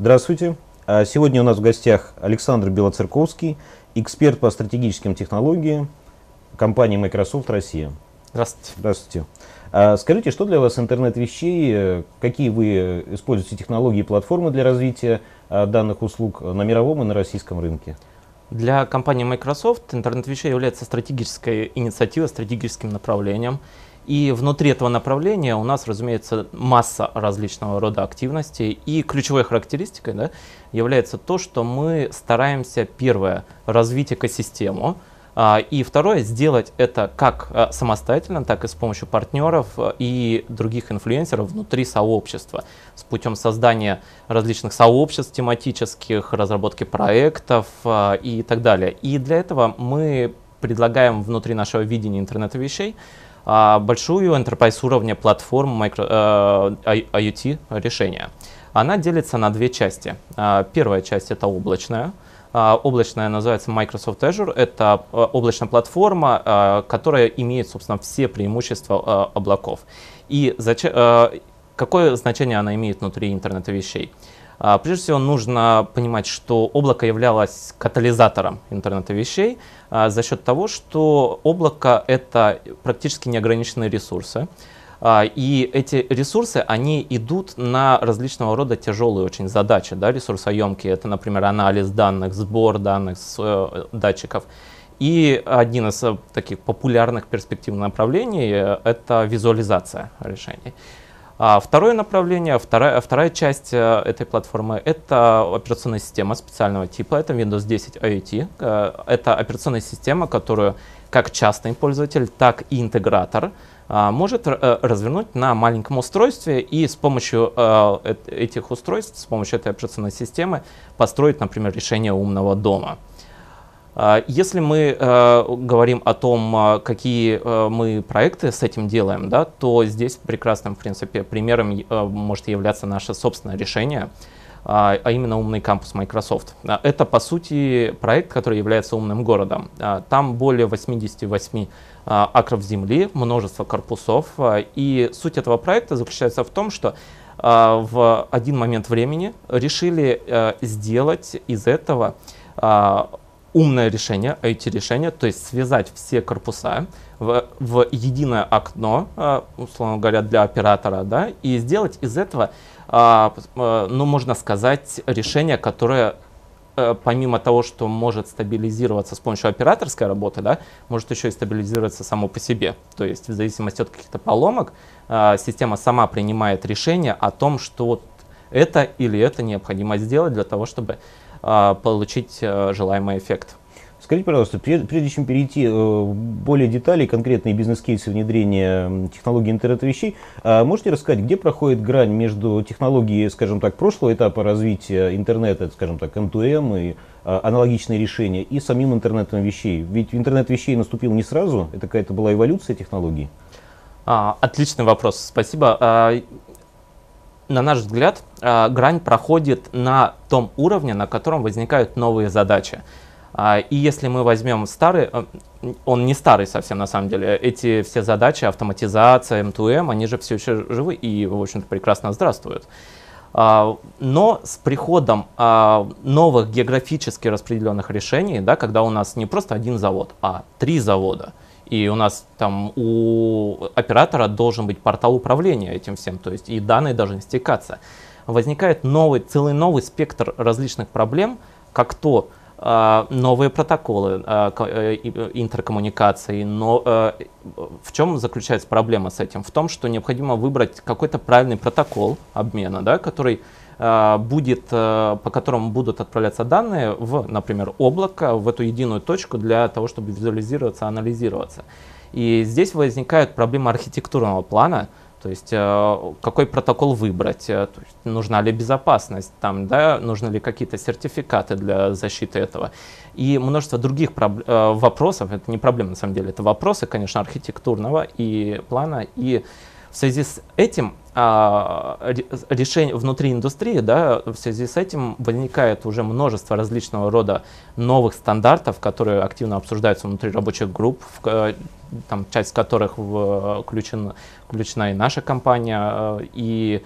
Здравствуйте. А сегодня у нас в гостях Александр Белоцерковский, эксперт по стратегическим технологиям компании Microsoft Россия. Здравствуйте. Здравствуйте. А скажите, что для вас интернет вещей, какие вы используете технологии и платформы для развития а, данных услуг на мировом и на российском рынке? Для компании Microsoft интернет вещей является стратегической инициативой, стратегическим направлением. И внутри этого направления у нас, разумеется, масса различного рода активностей. И ключевой характеристикой да, является то, что мы стараемся, первое, развить экосистему, а, и второе, сделать это как а, самостоятельно, так и с помощью партнеров а, и других инфлюенсеров внутри сообщества, с путем создания различных сообществ тематических, разработки проектов и так далее. И для этого мы предлагаем внутри нашего видения интернета вещей большую enterprise уровня платформу micro, IoT решения. Она делится на две части. Первая часть это облачная, а, облачная называется Microsoft Azure. Это а, облачная платформа, а, которая имеет, собственно, все преимущества облаков. И какое значение она имеет внутри интернета вещей? Прежде всего, нужно понимать, что облако являлось катализатором интернета вещей за счет того, что облако — это практически неограниченные ресурсы. А, и эти ресурсы, они идут на различного рода тяжелые очень задачи, да, ресурсоемкие. Это, например, анализ данных, сбор данных с э, датчиков. И один из э, таких популярных перспективных направлений это визуализация решений. А второе направление, вторая, вторая часть этой платформы — это операционная система специального типа, это Windows 10 IoT. Это операционная система, которую как частный пользователь, так и интегратор — а, может э, развернуть на маленьком устройстве и с помощью э, этих устройств, с помощью этой операционной системы построить, например, решение умного дома. А, если мы э, говорим о том, какие мы проекты с этим делаем, да, то здесь прекрасным, в принципе, примером может являться наше собственное решение, а, а именно умный кампус Microsoft. Это, по сути, проект, который является умным городом. Там более 88 а, акров земли, множество корпусов. А, и суть этого проекта заключается в том, что а, в один момент времени решили сделать из этого умное решение, IT-решение, то есть связать все корпуса в, в единое окно, условно говоря, для оператора, да, и сделать из этого, ну, можно сказать, решение, которое Э, помимо того, что может стабилизироваться с помощью операторской работы, да, может еще и стабилизироваться само по себе. То есть в зависимости от каких-то поломок система сама принимает решение о том, что это или это необходимо сделать для того, чтобы получить желаемый эффект. Скажите, пожалуйста, прежде чем перейти э, более деталей, конкретные бизнес-кейсы внедрения технологий интернета вещей, а можете рассказать, где проходит грань между технологией, скажем так, прошлого этапа развития интернета, скажем так, M2M и а, аналогичные решения, и самим интернетом вещей? Ведь интернет вещей наступил не сразу, это какая-то была эволюция технологий. А, отличный вопрос, спасибо. А, на наш взгляд, грань проходит на том уровне, на котором возникают новые задачи. А, и если мы возьмем старый, э, он не старый совсем на самом деле, эти все задачи, автоматизация, M2M, они же все еще живы и, в общем-то, прекрасно здравствуют. А, но с приходом а, новых географически распределенных решений, да, когда у нас не просто один завод, а три завода, и у нас там у оператора должен быть портал управления этим всем, то есть и данные должны стекаться, возникает новый, целый новый спектр различных проблем, как то, а, новые протоколы а, э, интеркоммуникации. Но э, в чем заключается проблема с этим? В том, что необходимо выбрать какой-то правильный протокол обмена, да, который будет, э, по которому будут отправляться данные в, например, облако, в эту единую точку для того, чтобы визуализироваться, анализироваться. И здесь возникает проблема архитектурного плана, то есть э, какой протокол выбрать, э, то есть, нужна ли безопасность, там, да, нужны ли какие-то сертификаты для защиты этого. И множество других э, вопросов, это не проблема на самом деле, это вопросы, конечно, архитектурного и плана. И в связи с этим а, решение внутри индустрии, да, в связи с этим возникает уже множество различного рода новых стандартов, которые активно обсуждаются внутри рабочих групп, в, там, часть которых включена, включена и наша компания. И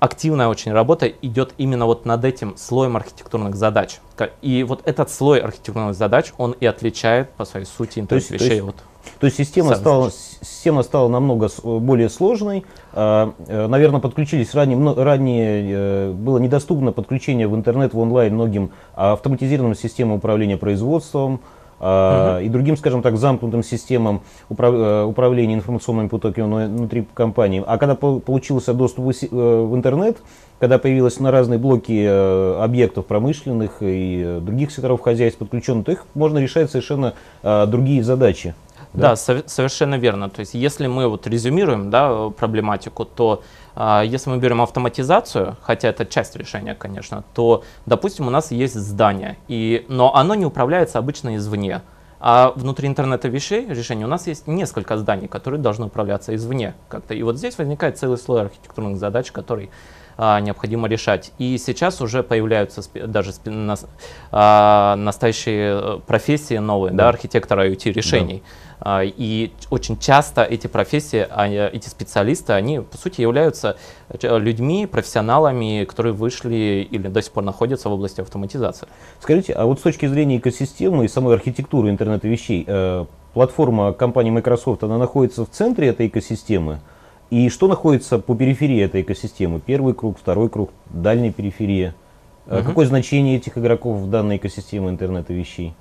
активная очень работа идет именно вот над этим слоем архитектурных задач. И вот этот слой архитектурных задач, он и отличает по своей сути интернет-вещей от то есть система стала, система стала намного более сложной. А, э, наверное, подключились ранее, ранее э, было недоступно подключение в интернет, в онлайн многим автоматизированным системам управления производством, Uh-huh. и другим, скажем так, замкнутым системам управ, э, управления информационными потоками внутри компании. А когда получился доступ в интернет, когда появились на разные блоки объектов промышленных и других секторов хозяйств подключенных, то их можно решать совершенно другие задачи. Да, да совершенно верно. То есть, если мы вот резюмируем да, проблематику, то э, если мы берем автоматизацию, хотя это часть решения, конечно, то, допустим, у нас есть здание, и, но оно не управляется обычно извне. А внутри интернета вещей решения у нас есть несколько зданий, которые должны управляться извне как-то. И вот здесь возникает целый слой архитектурных задач, который необходимо решать. И сейчас уже появляются даже а, настоящие э, профессии новые, да, да архитектора IoT решений. Да. А, и очень часто эти профессии, эти специалисты, они по сути являются э, людьми, профессионалами, которые вышли или до сих пор находятся в области автоматизации. Скажите, а вот с точки зрения экосистемы и самой архитектуры интернета вещей, э, платформа компании Microsoft, она находится в центре этой экосистемы? И что находится по периферии этой экосистемы? Первый круг, второй круг, дальняя периферия. Угу. Какое значение этих игроков в данной экосистеме интернета вещей?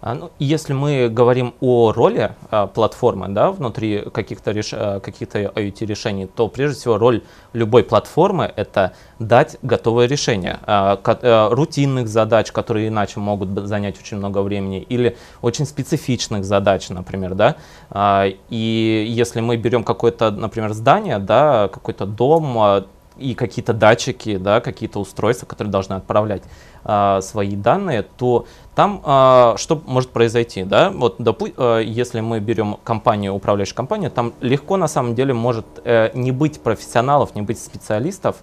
А, ну, если мы говорим о роли а, платформы да, внутри каких-то реш... А, каких IoT-решений, то прежде всего роль любой платформы — это дать готовое решение а, а, рутинных задач, которые иначе могут занять очень много времени, или очень специфичных задач, например. Да? А, и если мы берем какое-то, например, здание, да, какой-то дом, и какие-то датчики, да, какие-то устройства, которые должны отправлять а, свои данные, то там а, что может произойти, да? Вот, допу- а, если мы берем компанию, управляющую компанию, там легко на самом деле может э, не быть профессионалов, не быть специалистов,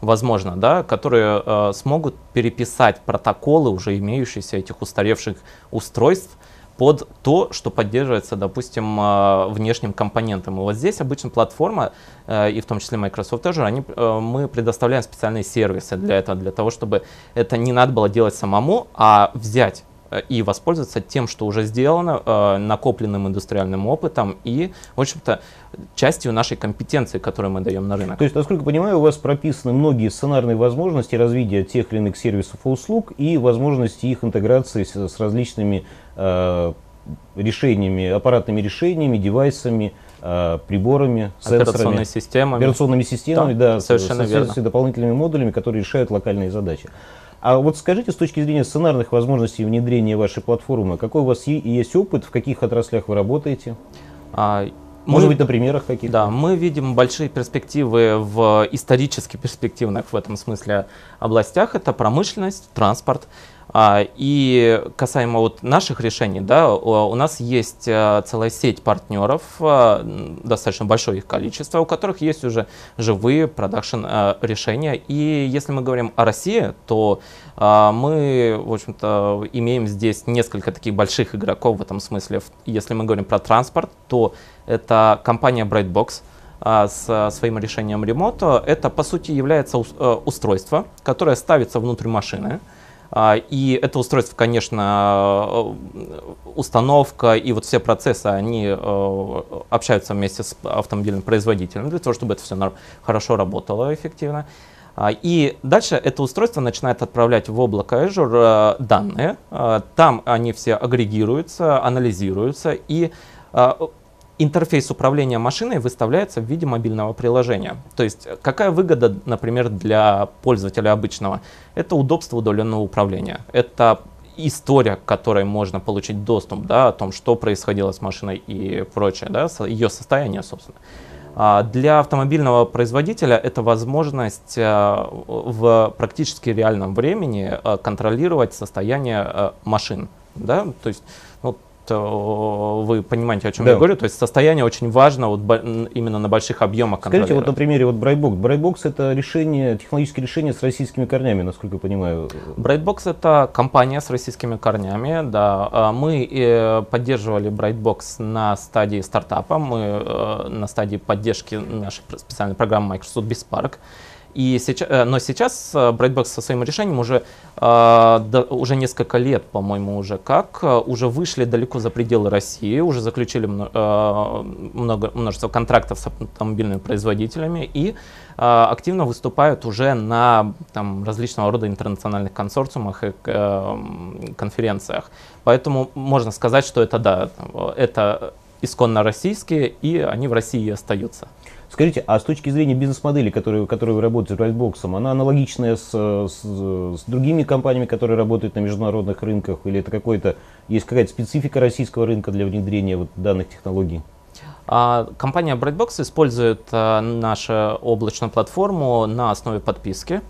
возможно, да, которые э, смогут переписать протоколы уже имеющиеся этих устаревших устройств под то, что поддерживается, допустим, э, внешним компонентом. И вот здесь обычно платформа, э, и в том числе Microsoft тоже, они, э, мы предоставляем специальные сервисы для этого, для того, чтобы это не надо было делать самому, а взять и воспользоваться тем, что уже сделано, накопленным индустриальным опытом и, в общем-то, частью нашей компетенции, которую мы даем на рынок. То есть, насколько понимаю, у вас прописаны многие сценарные возможности развития тех или иных сервисов и услуг и возможности их интеграции с, с различными э, решениями, аппаратными решениями, девайсами, э, приборами, операционными системами, операционными системами, да, да совершенно с, верно. с дополнительными модулями, которые решают локальные задачи. А вот скажите, с точки зрения сценарных возможностей внедрения вашей платформы, какой у вас есть опыт, в каких отраслях вы работаете? А, может мы, быть, на примерах каких-то? Да, мы видим большие перспективы в исторически перспективных в этом смысле областях. Это промышленность, транспорт. А, и касаемо вот наших решений, да, у нас есть э, целая сеть партнеров, э, достаточно большое их количество, у которых есть уже живые продакшн э, решения. И если мы говорим о России, то мы, в общем-то, имеем здесь несколько таких больших игроков в этом смысле. Если мы говорим про транспорт, то это компания Brightbox, с своим решением ремонта. Это, по сути, является устройство, которое ставится внутрь машины. А, и это устройство, конечно, установка и вот все процессы, они э, общаются вместе с автомобильным производителем для того, чтобы это все хорошо работало эффективно. А, и дальше это устройство начинает отправлять в облако Azure э, данные. А, там они все агрегируются, анализируются и интерфейс управления машиной выставляется в виде мобильного приложения. То есть какая выгода, например, для пользователя обычного? Это удобство удаленного управления. Это история, к которой можно получить доступ, да, о том, что происходило с машиной и прочее, да, ее состояние, собственно. А для автомобильного производителя это возможность а, в практически реальном времени а, контролировать состояние машин. Да? То есть вы понимаете, о чем да. я говорю. То есть состояние очень важно вот, именно на больших объемах Скажите, вот на примере вот Brightbox. Brightbox это решение, технологическое решение с российскими корнями, насколько я понимаю. Brightbox это компания с российскими корнями, да. А мы э, поддерживали Brightbox на стадии стартапа, мы э, на стадии поддержки нашей специальной программы Microsoft BizPark. И сейчас, э, но сейчас э, Brightbox со своим решением уже, э, уже несколько лет, по-моему, уже как, уже вышли далеко за пределы России, уже заключили много, множество контрактов с автомобильными производителями и активно выступают уже на там, различного рода интернациональных консорциумах и конференциях. Поэтому можно сказать, что это да, это исконно российские, и они в России остаются. Скажите, а с точки зрения бизнес-модели, которую, которую вы работаете с Brightbox, она аналогичная с, с, с другими компаниями, которые работают на международных рынках, или это какой-то, есть какая-то специфика российского рынка для внедрения вот данных технологий? А, компания Brightbox использует а, нашу облачную платформу на основе подписки.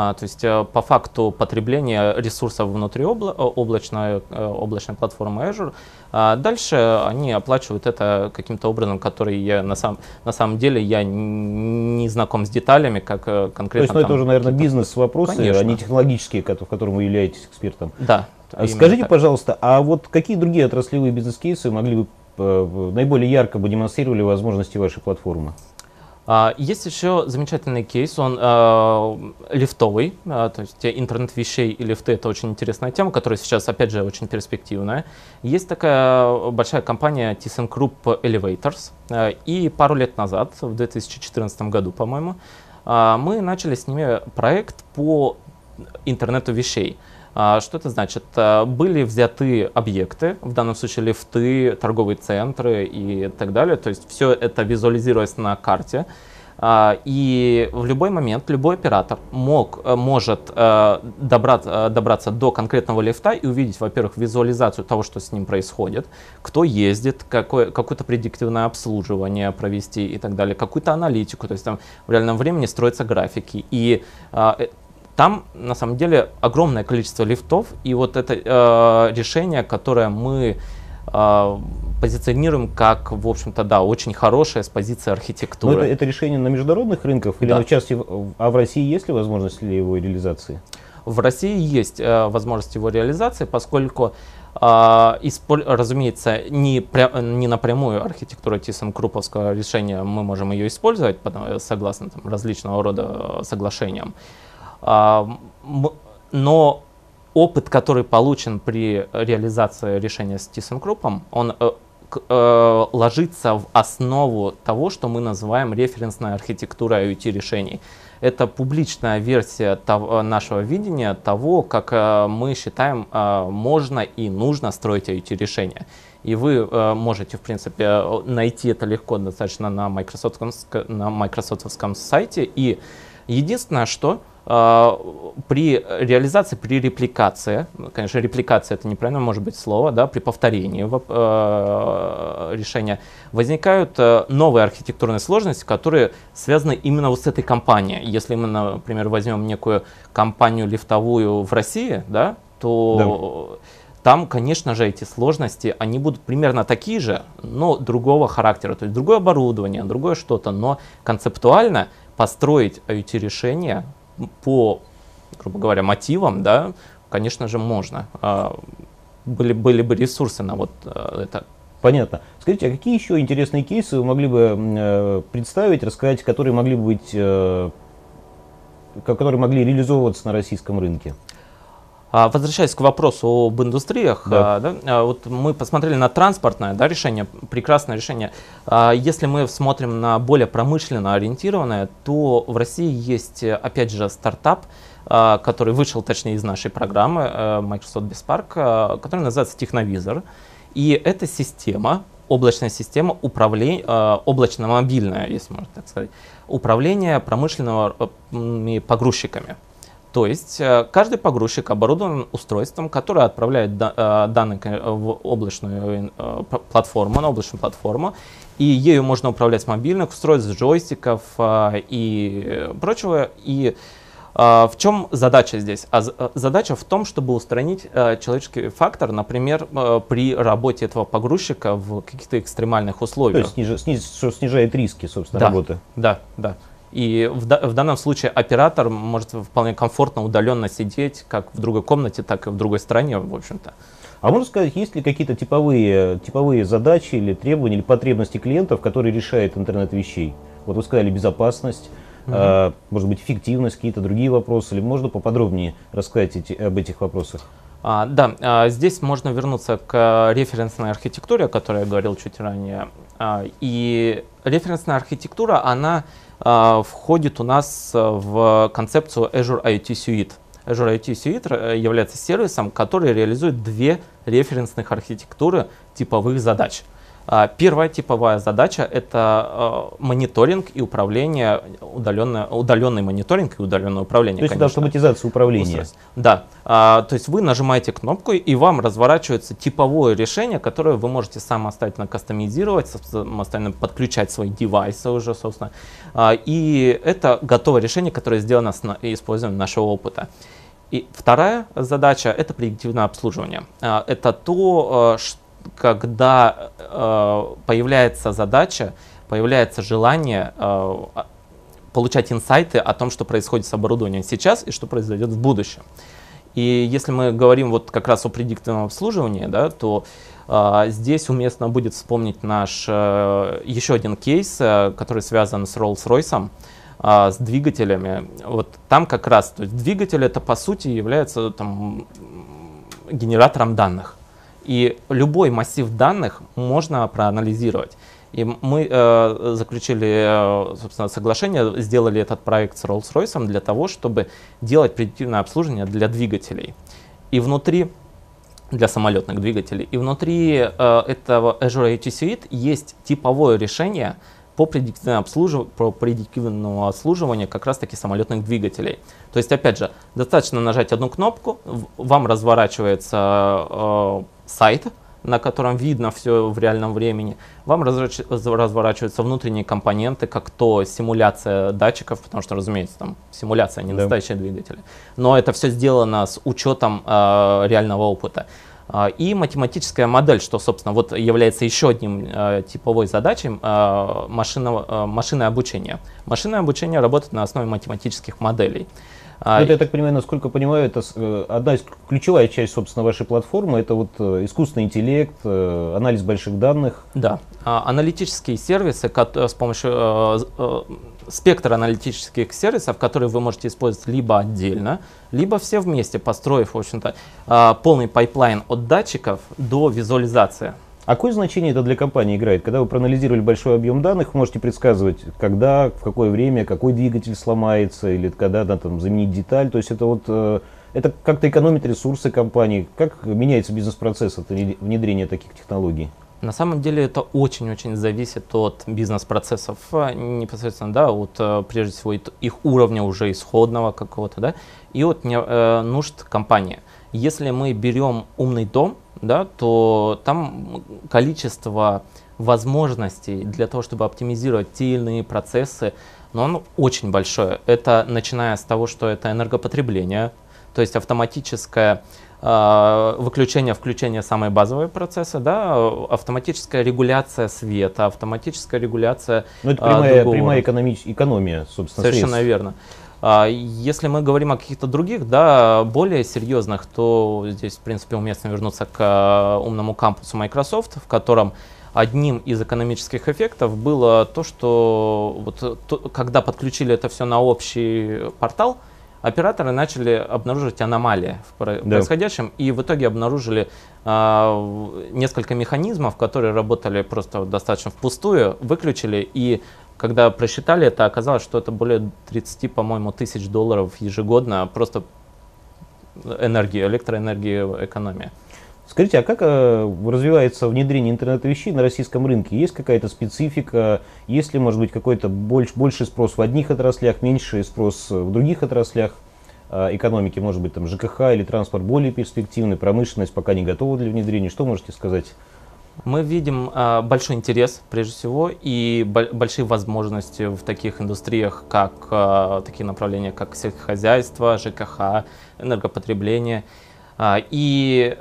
А, то есть э, по факту потребления ресурсов внутри обла облачной, э, облачной платформы Azure, а дальше они оплачивают это каким-то образом, который я на, сам, на самом деле я не знаком с деталями, как э, конкретно. То есть ну, это уже, наверное, бизнес-вопросы, а не технологические, в котором вы являетесь экспертом. Да. Скажите, так. пожалуйста, а вот какие другие отраслевые бизнес-кейсы могли бы наиболее ярко бы демонстрировали возможности вашей платформы? А, есть еще замечательный кейс, он э, лифтовый, э, то есть интернет вещей и лифты это очень интересная тема, которая сейчас, опять же, очень перспективная. Есть такая большая компания ThyssenKrupp Elevators, э, и пару лет назад, в 2014 году, по-моему, э, мы начали с ними проект по интернету вещей. Что это значит? А, были взяты объекты, в данном случае лифты, торговые центры и так далее. То есть все это визуализировалось на карте. А, и в любой момент любой оператор мог, э, может э, добраться, э, добраться до конкретного лифта и увидеть, во-первых, визуализацию того, что с ним происходит, кто ездит, какое, какое-то предиктивное обслуживание провести и так далее, какую-то аналитику, то есть там в реальном времени строятся графики. И там на самом деле огромное количество лифтов, и вот это э, решение, которое мы э, позиционируем как, в общем-то, да, очень хорошее с позиции архитектуры. Но это, это решение на международных рынках или да. на части, а в России есть ли возможность ли его реализации? В России есть э, возможность его реализации, поскольку, э, исполь, разумеется, не, пря, не напрямую архитектура ThyssenKrupповского решения мы можем ее использовать, согласно там, различного рода соглашениям. А, но опыт, который получен при реализации решения с ThyssenKrupp, он э, э, ложится в основу того, что мы называем референсной архитектурой IoT решений. Это публичная версия того, нашего видения того, как э, мы считаем можно и нужно строить IoT решения. И вы можете, в принципе, найти это легко достаточно на Microsoft, на Microsoftском сайте. И единственное, что а, при реализации, при репликации, конечно, репликация это неправильно может быть слово, да, при повторении э, решения, возникают э, новые архитектурные сложности, которые связаны именно вот с этой компанией. Если мы, например, возьмем некую компанию лифтовую в России, да, то да. там, конечно же, эти сложности, они будут примерно такие же, но другого характера, то есть другое оборудование, другое что-то, но концептуально построить IoT-решение по, грубо говоря, мотивам, да, конечно же, можно. А, были, были бы ресурсы на вот э, это. Понятно. Скажите, а какие еще интересные кейсы вы могли бы э, представить, рассказать, которые могли бы быть, э, которые могли реализовываться на российском рынке? А, возвращаясь к вопросу об индустриях, да. А, да, а, вот мы посмотрели на транспортное да, решение, прекрасное решение. Если мы смотрим на более промышленно ориентированное, то в России есть, опять же, стартап, который вышел, точнее, из нашей программы Microsoft BizPark, который называется Техновизор. И эта система, облачная система управления, облачно-мобильная, если можно так сказать, управление промышленными погрузчиками. То есть э, каждый погрузчик оборудован устройством, которое отправляет э, данные в облачную э, платформу, на облачную платформу, и ею можно управлять с мобильных устройств, джойстиков и прочего. И в чем задача здесь? А задача в том, чтобы устранить человеческий фактор, например, при работе этого погрузчика в каких-то экстремальных условиях. То есть сниж, сниж, снижает риски, собственно, да, работы. Да, да. И в, в данном случае оператор может вполне комфортно удаленно сидеть как в другой комнате, так и в другой стране, в общем-то. А можно сказать, есть ли какие-то типовые, типовые задачи или требования, или потребности клиентов, которые решает интернет вещей? Вот вы сказали безопасность, Угу. Может быть, эффективность, какие-то другие вопросы? Или можно поподробнее рассказать эти, об этих вопросах? А, да, а, здесь можно вернуться к референсной архитектуре, о которой я говорил чуть ранее. А, и референсная архитектура, она а, входит у нас в концепцию Azure IoT Suite. Azure IoT Suite является сервисом, который реализует две референсных архитектуры типовых задач – а, первая типовая задача – это а, мониторинг и управление, удаленное, удаленный мониторинг и удаленное управление. То есть это автоматизация управления. Да. А, то есть вы нажимаете кнопку, и вам разворачивается типовое решение, которое вы можете самостоятельно кастомизировать, самостоятельно подключать свои девайсы уже, собственно. И это готовое решение, которое сделано с использованием нашего опыта. И вторая задача – это предиктивное обслуживание. Это то, что когда э, появляется задача, появляется желание э, получать инсайты о том, что происходит с оборудованием сейчас и что произойдет в будущем. И если мы говорим вот как раз о предиктивном обслуживании, да, то э, здесь уместно будет вспомнить наш э, еще один кейс, э, который связан с Rolls-Royce, э, с двигателями. Вот там как раз, то есть двигатель это по сути является там, генератором данных. И любой массив данных можно проанализировать. И мы э, заключили, э, собственно, соглашение, сделали этот проект с Rolls-Royce для того, чтобы делать предиктивное обслуживание для двигателей. И внутри для самолетных двигателей. И внутри э, этого Azure AT Suite есть типовое решение по предиктивному, обслужив... по предиктивному обслуживанию как раз таки самолетных двигателей. То есть, опять же, достаточно нажать одну кнопку, вам разворачивается э, сайт, на котором видно все в реальном времени. Вам разворачиваются внутренние компоненты, как то симуляция датчиков, потому что, разумеется, там симуляция, а не да. настоящие двигатели. Но это все сделано с учетом э, реального опыта. А, и математическая модель, что, собственно, вот является еще одним э, типовой задачей э, машинного, э, машинное обучение. Машинное обучение работает на основе математических моделей. А, это, я так понимаю, насколько понимаю, это э, одна из ключевая часть, собственно, вашей платформы, это вот э, искусственный интеллект, э, анализ больших данных. Да, а, аналитические сервисы с помощью спектра аналитических сервисов, которые вы можете использовать либо отдельно, либо все вместе, построив, в общем-то, полный pipeline от датчиков до визуализации. А какое значение это для компании играет? Когда вы проанализировали большой объем данных, вы можете предсказывать, когда, в какое время, какой двигатель сломается, или когда надо там, заменить деталь. То есть это вот э, это как-то экономит ресурсы компании. Как меняется бизнес-процесс от внедрения таких технологий? На самом деле это очень-очень зависит от бизнес-процессов э, непосредственно, да, от э, прежде всего их уровня уже исходного какого-то, да, и от нужд компании. Если мы берем умный дом, да, то там количество возможностей для того, чтобы оптимизировать те или иные процессы, но оно очень большое. Это начиная с того, что это энергопотребление, то есть автоматическое э, выключение, включение самые базовые процессы, да, автоматическая регуляция света, автоматическая регуляция. Ну, это прямая, э, прямая экономия, собственно. Совершенно средств. верно. А, если мы говорим о каких-то других, да, более серьезных, то здесь, в принципе, уместно вернуться к а, умному кампусу Microsoft, в котором одним из экономических эффектов было то, что вот, то, когда подключили это все на общий портал, операторы начали обнаруживать аномалии в да. происходящем, и в итоге обнаружили э, несколько механизмов, которые работали просто достаточно впустую, выключили, и когда просчитали это, оказалось, что это более 30, по-моему, тысяч долларов ежегодно просто энергии, электроэнергии экономия. Скажите, а как э, развивается внедрение интернета вещей на российском рынке? Есть какая-то специфика? Есть ли, может быть, какой-то больш, больший спрос в одних отраслях, меньший спрос в других отраслях э, экономики? Может быть, там ЖКХ или транспорт более перспективный, промышленность пока не готова для внедрения? Что можете сказать? Мы видим э, большой интерес, прежде всего, и большие возможности в таких индустриях, как э, такие направления, как сельскохозяйство, ЖКХ, энергопотребление. Э, и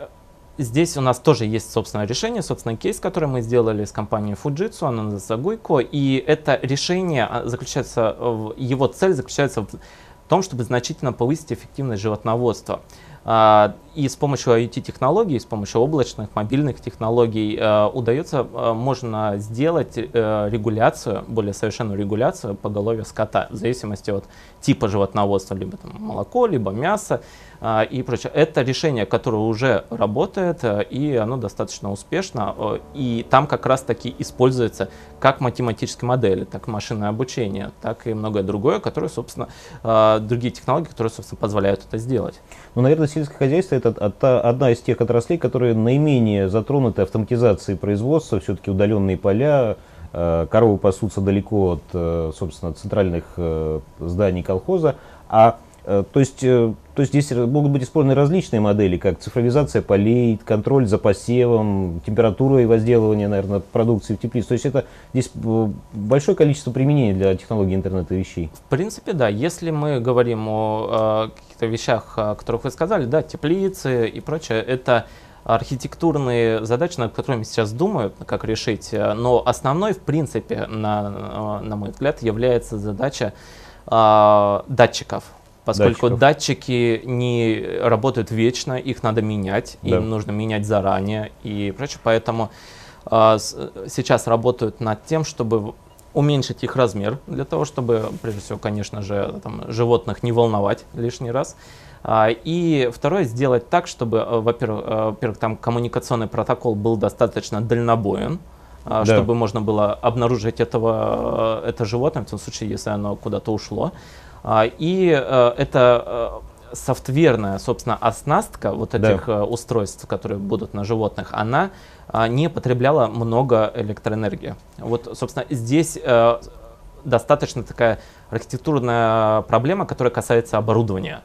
здесь у нас тоже есть собственное решение, собственный кейс, который мы сделали с компанией Fujitsu, оно называется Guico, и это решение заключается, в, его цель заключается в том, чтобы значительно повысить эффективность животноводства. И с помощью IoT-технологий, с помощью облачных, мобильных технологий удается, можно сделать регуляцию, более совершенную регуляцию поголовья скота, в зависимости от типа животноводства, либо там, молоко, либо мясо и прочее. Это решение, которое уже работает, и оно достаточно успешно, и там как раз таки используется как математические модели, так и машинное обучение, так и многое другое, которое, собственно, другие технологии, которые, собственно, позволяют это сделать. Ну, наверное, сельское хозяйство это одна из тех отраслей, которые наименее затронуты автоматизацией производства, все-таки удаленные поля, э, коровы пасутся далеко от, э, собственно, центральных э, зданий колхоза, а то есть, то есть здесь могут быть использованы различные модели, как цифровизация полей, контроль за посевом, температура и возделывание, наверное, продукции в теплице. То есть это здесь большое количество применений для технологии интернета вещей. В принципе, да. Если мы говорим о каких-то вещах, о которых вы сказали, да, теплицы и прочее, это архитектурные задачи, над которыми сейчас думают, как решить. Но основной, в принципе, на, на мой взгляд, является задача э, датчиков поскольку датчиков. датчики не работают вечно, их надо менять, да. им нужно менять заранее и прочее. Поэтому э, сейчас работают над тем, чтобы уменьшить их размер, для того, чтобы, прежде всего, конечно же, там, животных не волновать лишний раз. А, и второе, сделать так, чтобы, э, во-первых, э, во-первых, там коммуникационный протокол был достаточно дальнобоен, а, да. чтобы можно было обнаружить этого, э, это животное, в том случае, если оно куда-то ушло. А, и это софтверная, собственно, оснастка вот этих да. Э, устройств, которые будут на животных, она а, не потребляла много электроэнергии. Вот, собственно, здесь достаточно такая архитектурная проблема, которая касается оборудования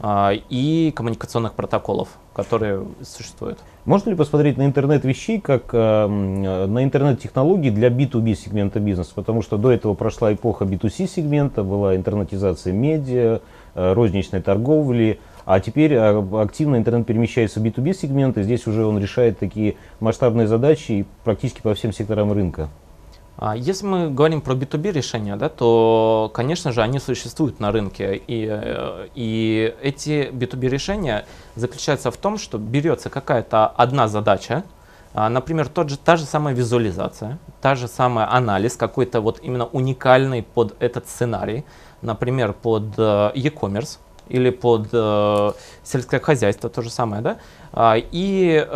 а, и коммуникационных протоколов, которые существуют. Можно ли посмотреть на интернет вещей как э, на интернет-технологии для B2B сегмента бизнеса? Потому что до этого прошла эпоха B2C сегмента, была интернетизация медиа, э, розничной торговли, а теперь активно интернет перемещается в B2B сегмент, и здесь уже он решает такие масштабные задачи практически по всем секторам рынка. А если мы говорим про B2B решения, да, то, конечно же, они существуют на рынке. И, э, и эти B2B решения заключаются в том, что берется какая-то одна задача, а, например, тот же, та же самая визуализация, та же самая анализ, какой-то вот именно уникальный под этот сценарий, например, под э, e-commerce или под э, сельское хозяйство, то же самое, да, а, и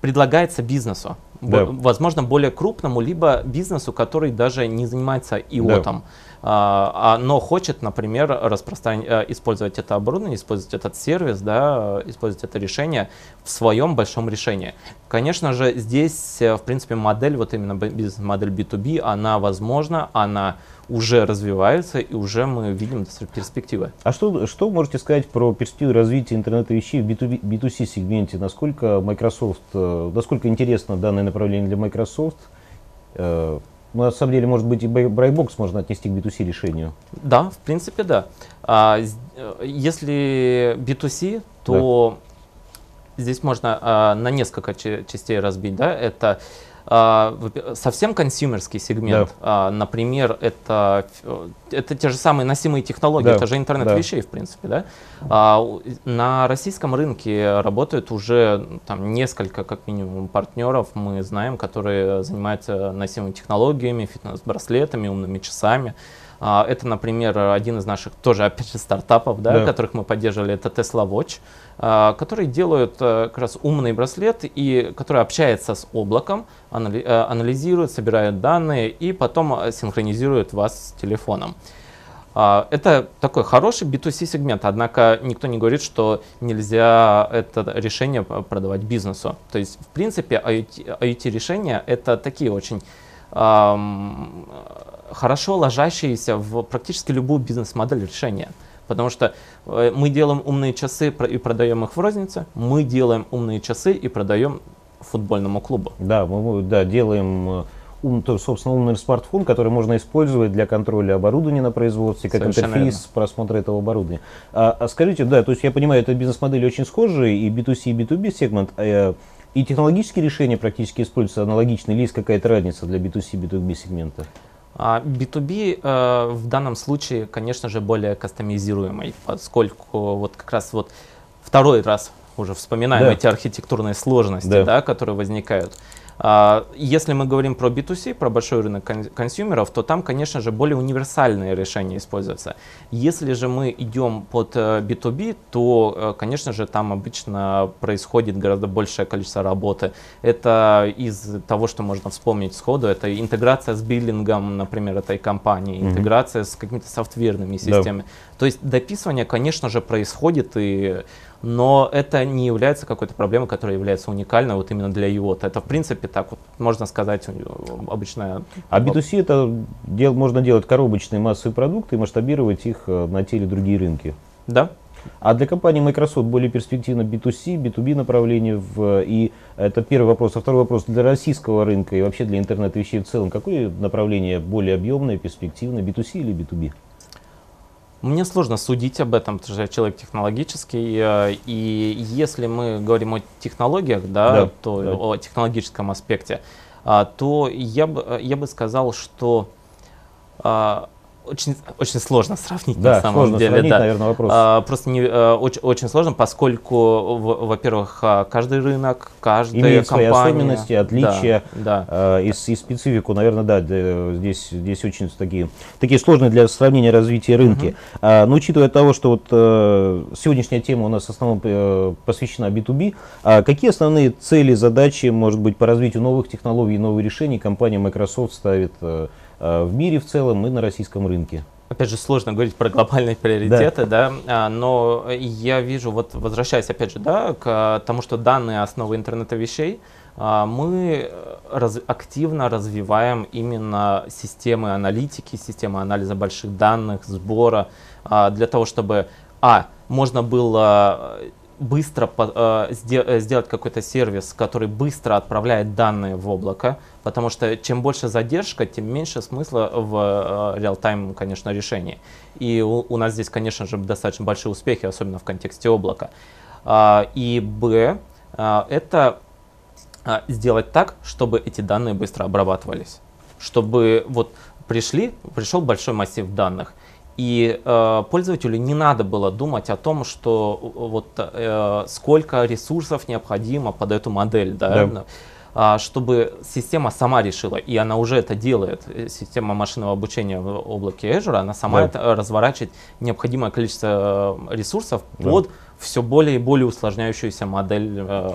предлагается бизнесу да. возможно, более крупному, либо бизнесу, который даже не занимается ИОТом, да. а, но хочет, например, распространять, э, использовать это оборудование, использовать этот сервис, да, использовать это решение в своем большом решении. Конечно же, здесь, э, в принципе, модель, вот именно бизнес-модель B2B, она возможна, она уже развивается, и уже мы видим перспективы. А что, что можете сказать про перспективы развития интернета вещей в B2B, B2C сегменте? Насколько Microsoft, э, насколько интересно данное направление для Microsoft? Э, ну, на самом деле, может быть, и Brightbox можно отнести к B2C решению. Да, в принципе, да. А, э, если B2C, то да. здесь можно а, на несколько частей разбить. Да? Это совсем консюмерский сегмент, да. например, это, это те же самые носимые технологии, да. это же интернет да. вещей, в принципе. Да? А, на российском рынке работают уже там, несколько, как минимум, партнеров, мы знаем, которые занимаются носимыми технологиями, фитнес-браслетами, умными часами. А, это, например, один из наших тоже, опять же, стартапов, да, да. которых мы поддерживали, это Tesla Watch, а, которые делают а, как раз умный браслет, и который общается с облаком, анализирует, собирает данные и потом синхронизирует вас с телефоном. Это такой хороший B2C сегмент, однако никто не говорит, что нельзя это решение продавать бизнесу. То есть, в принципе, IoT, IoT решения это такие очень эм, хорошо ложащиеся в практически любую бизнес-модель решения. Потому что э, мы делаем умные часы и продаем их в рознице, мы делаем умные часы и продаем футбольному клубу. Да, мы да, делаем э, ум, то, собственно, умный смартфон, который можно использовать для контроля оборудования на производстве, как Совершенно интерфейс верно. просмотра этого оборудования. А, а скажите, да, то есть я понимаю, это бизнес-модели очень схожие, и B2C, и B2B сегмент, э, и технологические решения практически используются аналогично, или есть какая-то разница для B2C, B2B сегмента? B2B а э, в данном случае, конечно же, более кастомизируемый, поскольку вот как раз вот второй раз уже вспоминаем Да. эти архитектурные сложности, Да. да, которые возникают. А, Если мы говорим про B2C, про большой рынок кон- консюмеров, то там, конечно же, более универсальные решения используются. Если же мы идем под э, B2B, то, э, конечно же, там обычно происходит гораздо большее количество работы. Это из того, что можно вспомнить сходу, это интеграция с биллингом, например, этой компании, интеграция с какими-то софтверными системами. То есть дописывание, конечно же, происходит, и, но это не является какой-то проблемой, которая является уникальной вот именно для IOT. Это, в принципе, так вот, можно сказать, обычная... А B2C это дел, можно делать коробочные массовые продукты и масштабировать их э, на те или другие рынки. Да? А для компании Microsoft более перспективно B2C, B2B направление. В, и это первый вопрос. А второй вопрос для российского рынка и вообще для интернета вещей в целом. Какое направление более объемное, перспективное, B2C или B2B? Мне сложно судить об этом, потому что я человек технологический, э, и если мы говорим о технологиях, да, Да, то да. о технологическом аспекте, а, то я бы, я бы сказал, что а, очень, очень сложно сравнить Да, на самом сложно деле. сравнить, да. наверное, вопрос. А, просто не, э, очень, очень сложно, поскольку, во-первых, а, каждый рынок, каждая Имеет свои компания... особенности, отличия. Да, да. А, И, и специфику, наверное, да, здесь, здесь очень такие, такие сложные для сравнения развития рынки. А, но учитывая того, что вот э, сегодняшняя тема у нас в основном э, посвящена B2B, а какие основные цели, задачи, может быть, по развитию новых технологий, новых решений компания Microsoft ставит э, э, в мире в целом и на российском рынке? Опять же, сложно говорить про глобальные приоритеты, да, а, но я вижу, вот возвращаясь опять же, да, к тому, что данные основы интернета вещей, а, мы раз- активно развиваем именно системы аналитики, системы анализа больших данных, сбора, а, для того, чтобы, а, можно было быстро э, э, сделать какой-то сервис, который быстро отправляет данные в облако, потому что чем больше задержка, тем меньше смысла в э, реал-тайм, конечно, решении. И у, нас здесь, конечно же, достаточно большие успехи, особенно в контексте облака. А, И б, это а, сделать так, чтобы эти данные быстро обрабатывались, чтобы вот пришли, пришел большой массив данных, и э, пользователю не надо было думать о том, что э, вот э, сколько ресурсов необходимо под эту модель, да, Да. а, чтобы система сама решила, и она уже это делает. Э, Система машинного обучения в облаке Azure, она сама Да. это, э, разворачивает необходимое количество ресурсов Да. под все более и более усложняющуюся модель. э,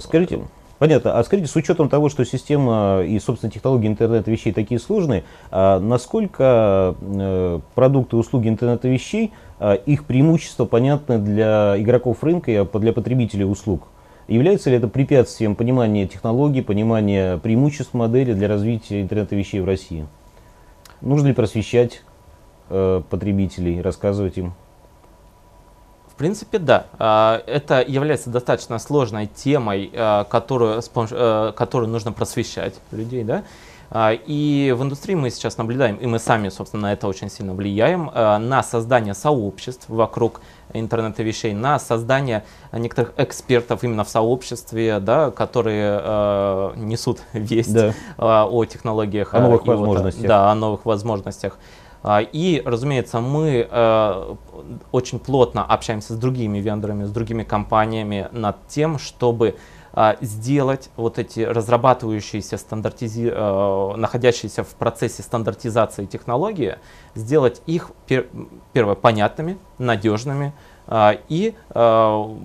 Скажите, понятно, а скажите, с учетом того, что система и, собственно, технологии интернета вещей такие сложные, а насколько э, продукты и услуги интернета вещей, а, их преимущества понятны для игроков рынка и для потребителей услуг? Является ли это препятствием понимания технологий, понимания преимуществ модели для развития интернета вещей в России? Нужно ли просвещать э, потребителей, рассказывать им? В принципе, да. А, Это является достаточно сложной темой, а, которую, э, которую нужно просвещать людей, да. А, И в индустрии мы сейчас наблюдаем, и мы сами, собственно, на это очень сильно влияем, а, на создание сообществ вокруг интернета вещей, на создание некоторых экспертов именно в сообществе, да, которые э, несут весть Да. а, о технологиях. О новых а, и вот, а, возможностях. да, о новых возможностях. А, И, разумеется, мы э, очень плотно общаемся с другими вендорами, с другими компаниями над тем, чтобы а, сделать вот эти разрабатывающиеся, стандартизи... э, находящиеся в процессе стандартизации технологии, сделать их, пер- первое, понятными, надежными а, и э,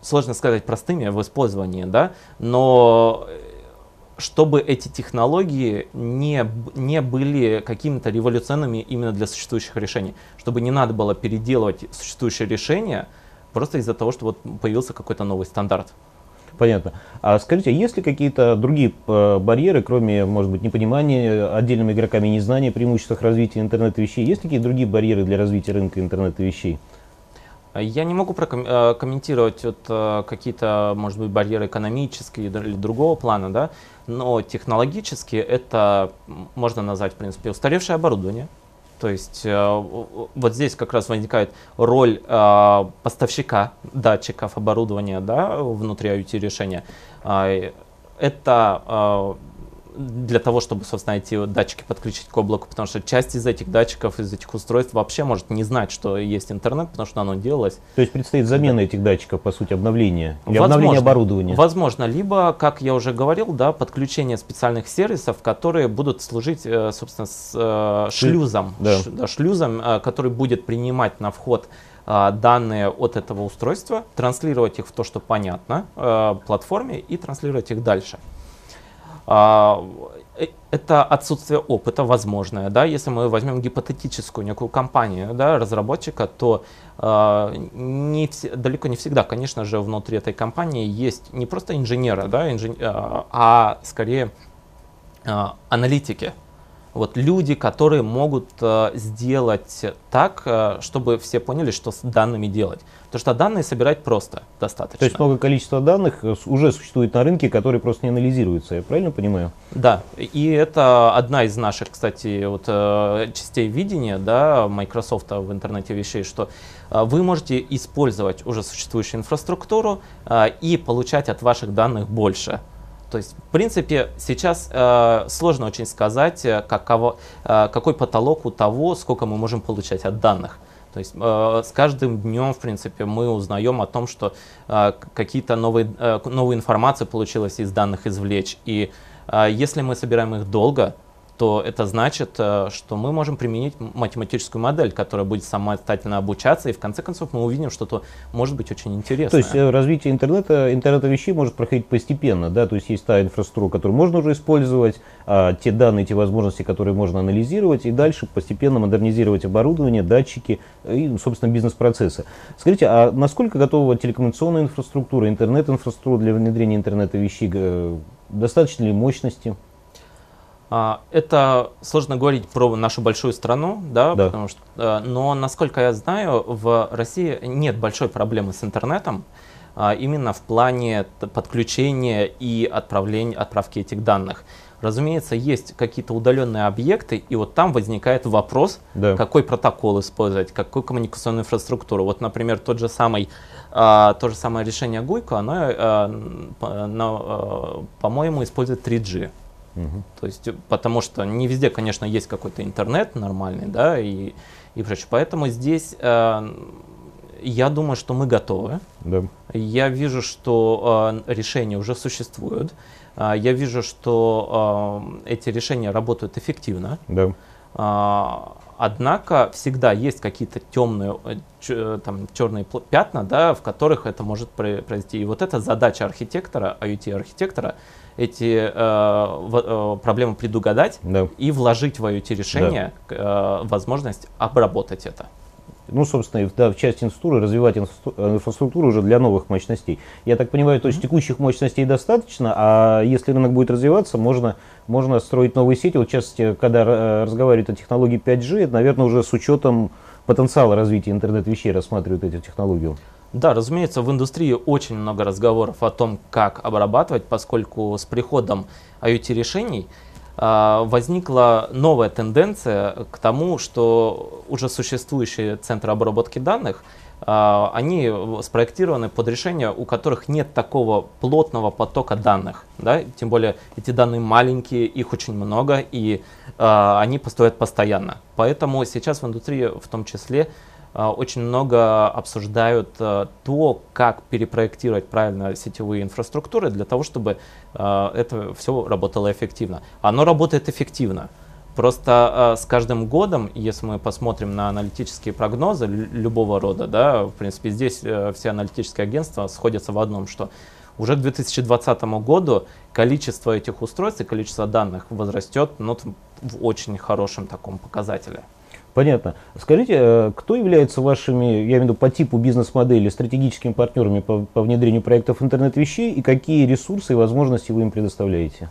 сложно сказать простыми в использовании, да, но чтобы эти технологии не, не были какими-то революционными именно для существующих решений, чтобы не надо было переделывать существующее решение просто из-за того, что вот появился какой-то новый стандарт. Понятно. А скажите, есть ли какие-то другие э, барьеры, кроме, может быть, непонимания отдельными игроками, незнания преимуществ развития интернета вещей? Есть ли какие-то другие барьеры для развития рынка интернета вещей? Я не могу прокомментировать вот, э, какие-то, может быть, барьеры экономические или другого плана, да, но технологически это можно назвать, в принципе, устаревшее оборудование. То есть э, вот здесь как раз возникает роль э, поставщика датчиков оборудования да, внутри IoT решения. А, Это э, для того, чтобы, собственно, эти датчики подключить к облаку, потому что часть из этих датчиков, из этих устройств вообще может не знать, что есть интернет, потому что оно делалось. То есть предстоит замена этих датчиков, по сути, обновление или возможно, обновление оборудования? Возможно, либо, как я уже говорил, да, подключение специальных сервисов, которые будут служить, э, собственно, с э, шлюзом, да. Ш, да, шлюзом, э, который будет принимать на вход данные от этого устройства, транслировать их в то, что понятно, платформе и транслировать их дальше. А, э, это отсутствие опыта возможное. Да? Если мы возьмем гипотетическую некую компанию да, разработчика, то э, не вс- далеко не всегда, конечно же, внутри этой компании есть не просто инженеры, да, инжен- э, а скорее э, аналитики. Вот люди, которые могут э, сделать так, э, чтобы все поняли, что с данными делать. Потому что данные собирать просто достаточно. То есть много количества данных э, уже существует на рынке, которые просто не анализируются, я правильно понимаю? Да, и это одна из наших, кстати, вот, частей видения да, Microsoft в интернете вещей, что вы можете использовать уже существующую инфраструктуру и получать от ваших данных больше. То есть, в принципе, сейчас э, сложно очень сказать, э, каково, э, какой потолок у того, сколько мы можем получать от данных. То есть э, с каждым днем, в принципе, мы узнаем о том, что э, какие-то новые, э, новую информацию получилось из данных извлечь. И э, если мы собираем их долго, то это значит, э, что мы можем применить математическую модель, которая будет самостоятельно обучаться, и в конце концов мы увидим что-то может быть очень интересное. То есть э, развитие интернета, интернета вещей может проходить постепенно, да, то есть есть та инфраструктура, которую можно уже использовать, а, те данные, те возможности, которые можно анализировать, и дальше постепенно модернизировать оборудование, датчики и, собственно, бизнес-процессы. Скажите, а насколько готова телекоммуникационная инфраструктура, интернет-инфраструктура для внедрения интернета вещей? Э, достаточно ли мощности? А, это сложно говорить про нашу большую страну, да, да. Потому что, э, но насколько я знаю, в России нет большой проблемы с интернетом а, именно в плане подключения и отправления, отправки этих данных. Разумеется, есть какие-то удаленные объекты, и вот там возникает вопрос, да. какой протокол использовать, какую коммуникационную инфраструктуру. Вот, например, тот же самый, а, то же самое решение Гуйко, оно, по-моему, использует 3G. Угу. То есть, потому что не везде, конечно, есть какой-то интернет нормальный, да, и, и прочее. Поэтому здесь э, я думаю, что мы готовы. Да. Я вижу, что э, решения уже существуют. Э, я вижу, что э, эти решения работают эффективно. Да. Э, однако всегда есть какие-то темные, э, там, черные пятна, да, в которых это может произойти. И вот эта задача архитектора, IoT-архитектора, эти э, э, проблемы предугадать да. и вложить в IoT-решение да. э, возможность обработать это. Ну, собственно, да, в части инфраструктуры развивать инфраструктуру уже для новых мощностей. Я так понимаю, то есть текущих мощностей достаточно, а если рынок будет развиваться, можно, можно строить новые сети. Вот, в частности, когда э, разговаривают о технологии 5G, это, наверное, уже с учетом потенциала развития интернет-вещей рассматривают эту технологию. Да, разумеется, в индустрии очень много разговоров о том, как обрабатывать, поскольку с приходом IoT-решений э, возникла новая тенденция к тому, что уже существующие центры обработки данных, э, они спроектированы под решения, у которых нет такого плотного потока данных. Да? Тем более эти данные маленькие, их очень много, и э, они поступают постоянно. Поэтому сейчас в индустрии в том числе а, очень много обсуждают а, то, как перепроектировать правильно сетевые инфраструктуры для того, чтобы а, это все работало эффективно. Оно работает эффективно. Просто с каждым годом, если мы посмотрим на аналитические прогнозы любого рода, да, в принципе, здесь э, все аналитические агентства сходятся в одном, что уже к 2020 году количество этих устройств и количество данных возрастет ну, в очень хорошем таком показателе. Понятно. Скажите, э, кто является вашими, я имею в виду по типу бизнес-модели, стратегическими партнерами по, по внедрению проектов интернет-вещей и какие ресурсы и возможности вы им предоставляете?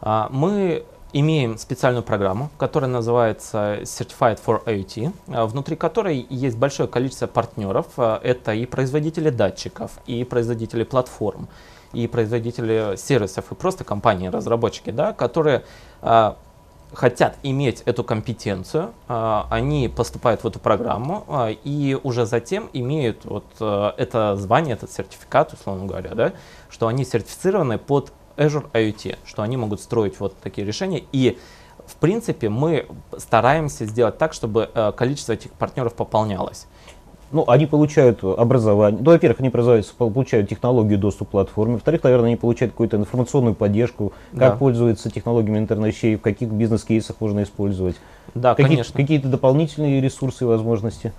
А, мы имеем специальную программу, которая называется Certified for IoT, а, внутри которой есть большое количество партнеров. А, это и производители датчиков, и производители платформ, и производители сервисов, и просто компании-разработчики, да, которые хотят иметь эту компетенцию, а, они поступают в эту программу а, и уже затем имеют вот а, это звание, этот сертификат, условно говоря, да, что они сертифицированы под Azure IoT, что они могут строить вот такие решения. И в принципе мы стараемся сделать так, чтобы количество этих партнеров пополнялось. Ну, они получают образование. Ну, во-первых, они получают технологию доступа к платформе. Во-вторых, наверное, они получают какую-то информационную поддержку, как да. пользуются технологиями интернет-вещей, в каких бизнес-кейсах можно использовать. Да, Какие, конечно. Какие-то дополнительные ресурсы и возможности?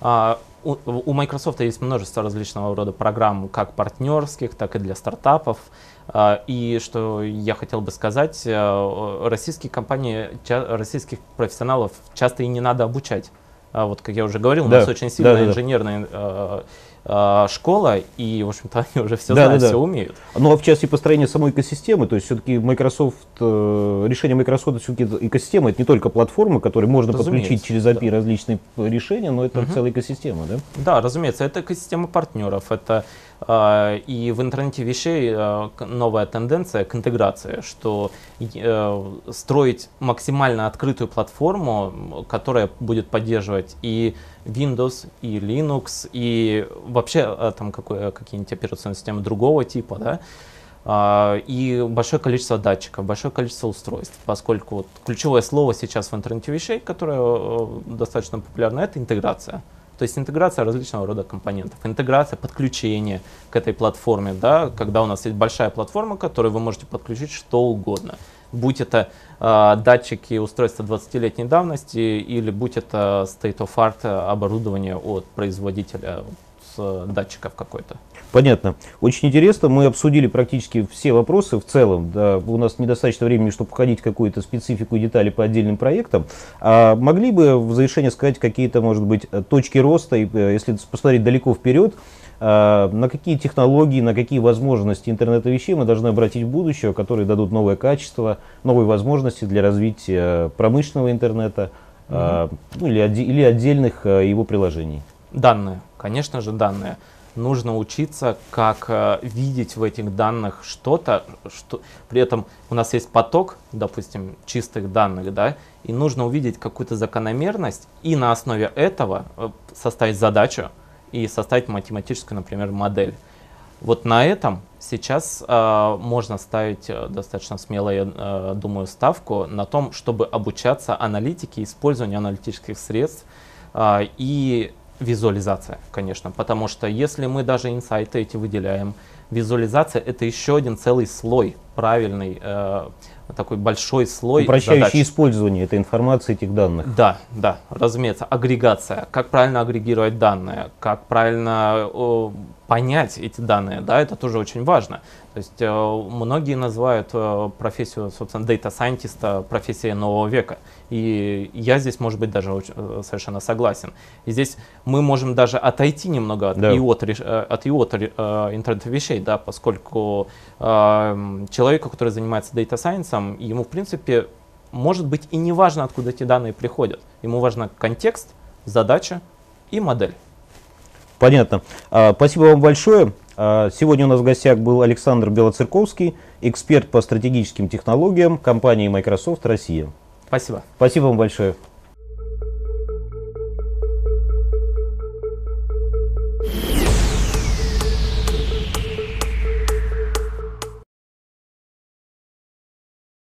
А, у, у Microsoft есть множество различного рода программ, как партнерских, так и для стартапов. А, и что я хотел бы сказать, э, российские компании, российских профессионалов часто и не надо обучать. А вот, как я уже говорил, да. у нас очень сильная да, да, инженерная э, э, школа, и, в общем-то, они уже все да, знают, да, да. все умеют. Ну, а в части построения самой экосистемы, то есть все-таки Microsoft, э, решение Microsoft все-таки экосистема, это не только платформа, которой можно разумеется, подключить через API да. различные решения, но это угу. целая экосистема, да? Да, разумеется, это экосистема партнеров, это а, и в интернете вещей а, новая тенденция к интеграции, что э, строить максимально открытую платформу, которая будет поддерживать и Windows, и Linux, и вообще а, там какие-нибудь операционные системы другого типа, да, и большое количество датчиков, большое количество устройств, поскольку вот ключевое слово сейчас в интернете вещей, которое э, достаточно популярно, это интеграция. То есть интеграция различного рода компонентов, интеграция, подключение к этой платформе, да, когда у нас есть большая платформа, к которой вы можете подключить что угодно. Будь это э, датчики устройства 20-летней давности или будь это state-of-art оборудование от производителя с датчиков какой-то. Понятно. Очень интересно. Мы обсудили практически все вопросы в целом. Да, у нас недостаточно времени, чтобы входить в какую-то специфику и детали по отдельным проектам. А могли бы в завершение сказать какие-то, может быть, точки роста, и, э, если посмотреть далеко вперед, на какие технологии, на какие возможности интернета вещей мы должны обратить в будущее, которые дадут новое качество, новые возможности для развития промышленного интернета mm-hmm. ну, или, или отдельных э, его приложений? Данные, конечно же, данные. Нужно учиться, как э, видеть в этих данных что-то, что при этом у нас есть поток, допустим, чистых данных, да, и нужно увидеть какую-то закономерность и на основе этого э, составить задачу и составить математическую, например, модель. Вот на этом сейчас э, можно ставить э, достаточно смело, я э, думаю, ставку на том, чтобы обучаться аналитике, использованию аналитических средств э, и Визуализация, конечно, потому что если мы даже инсайты эти выделяем, визуализация это еще один целый слой, правильный, э, такой большой слой Упрощающий задач. использование этой информации, этих данных. Да, да, разумеется. Агрегация, как правильно агрегировать данные, как правильно э, понять эти данные, да, это тоже очень важно. То есть э, многие называют э, профессию, собственно, data scientist профессией нового века. И я здесь, может быть, даже э, совершенно согласен. И здесь мы можем даже отойти немного от да. от, э, от IOT э, интернета вещей, да, поскольку э, человеку, который занимается data science, ему, в принципе, может быть и не важно, откуда эти данные приходят. Ему важен контекст, задача и модель. Понятно. А, спасибо вам большое. А, сегодня у нас в гостях был Александр Белоцерковский, эксперт по стратегическим технологиям компании Microsoft Россия. Спасибо. Спасибо вам большое.